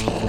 Records.